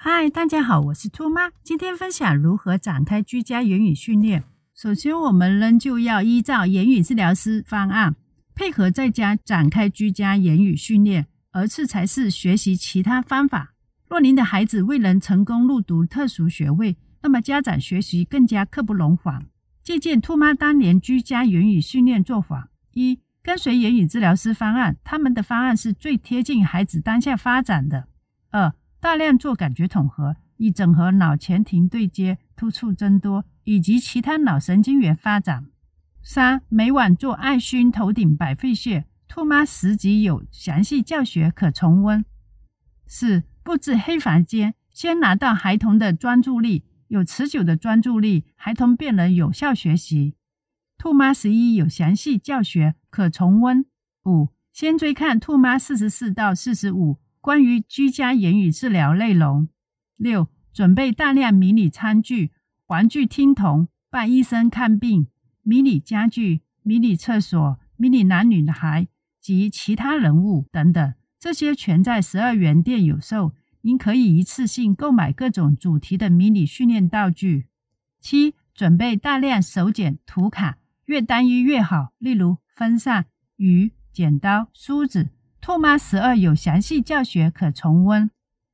嗨，大家好，我是兔妈。今天分享如何展开居家言语训练。首先，我们仍旧要依照言语治疗师方案，配合在家展开居家言语训练，而次才是学习其他方法。若您的孩子未能成功入读特殊学位，那么家长学习更加刻不容缓。借鉴兔妈当年居家言语训练做法：一、跟随言语治疗师方案，他们的方案是最贴近孩子当下发展的。二、大量做感觉统合，以整合脑前庭对接、突触增多以及其他脑神经元发展。三、每晚做爱熏头顶百会穴，兔妈十集有详细教学可重温。四、布置黑房间，先拿到孩童的专注力，有持久的专注力，孩童便能有效学习。兔妈十一有详细教学可重温。五、先追看兔妈四十四到四十五。关于居家言语治疗内容，六准备大量迷你餐具、玩具听筒、伴医生看病、迷你家具、迷你厕所、迷你男女孩及其他人物等等，这些全在十二元店有售。您可以一次性购买各种主题的迷你训练道具。七准备大量手剪图卡，越单一越好，例如分散、鱼、剪刀、梳子。兔妈十二有详细教学可重温。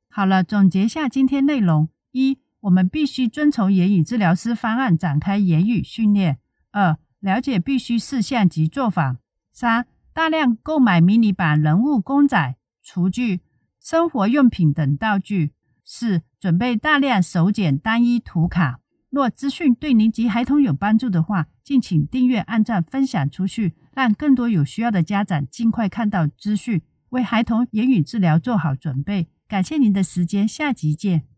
好了，总结下今天内容：一、我们必须遵从言语治疗师方案展开言语训练；二、了解必须事项及做法；三、大量购买迷你版人物公仔、厨具、生活用品等道具；四、准备大量手剪单一图卡。若资讯对您及孩童有帮助的话，敬请订阅、按赞、分享出去。让更多有需要的家长尽快看到资讯，为孩童言语治疗做好准备。感谢您的时间，下集见。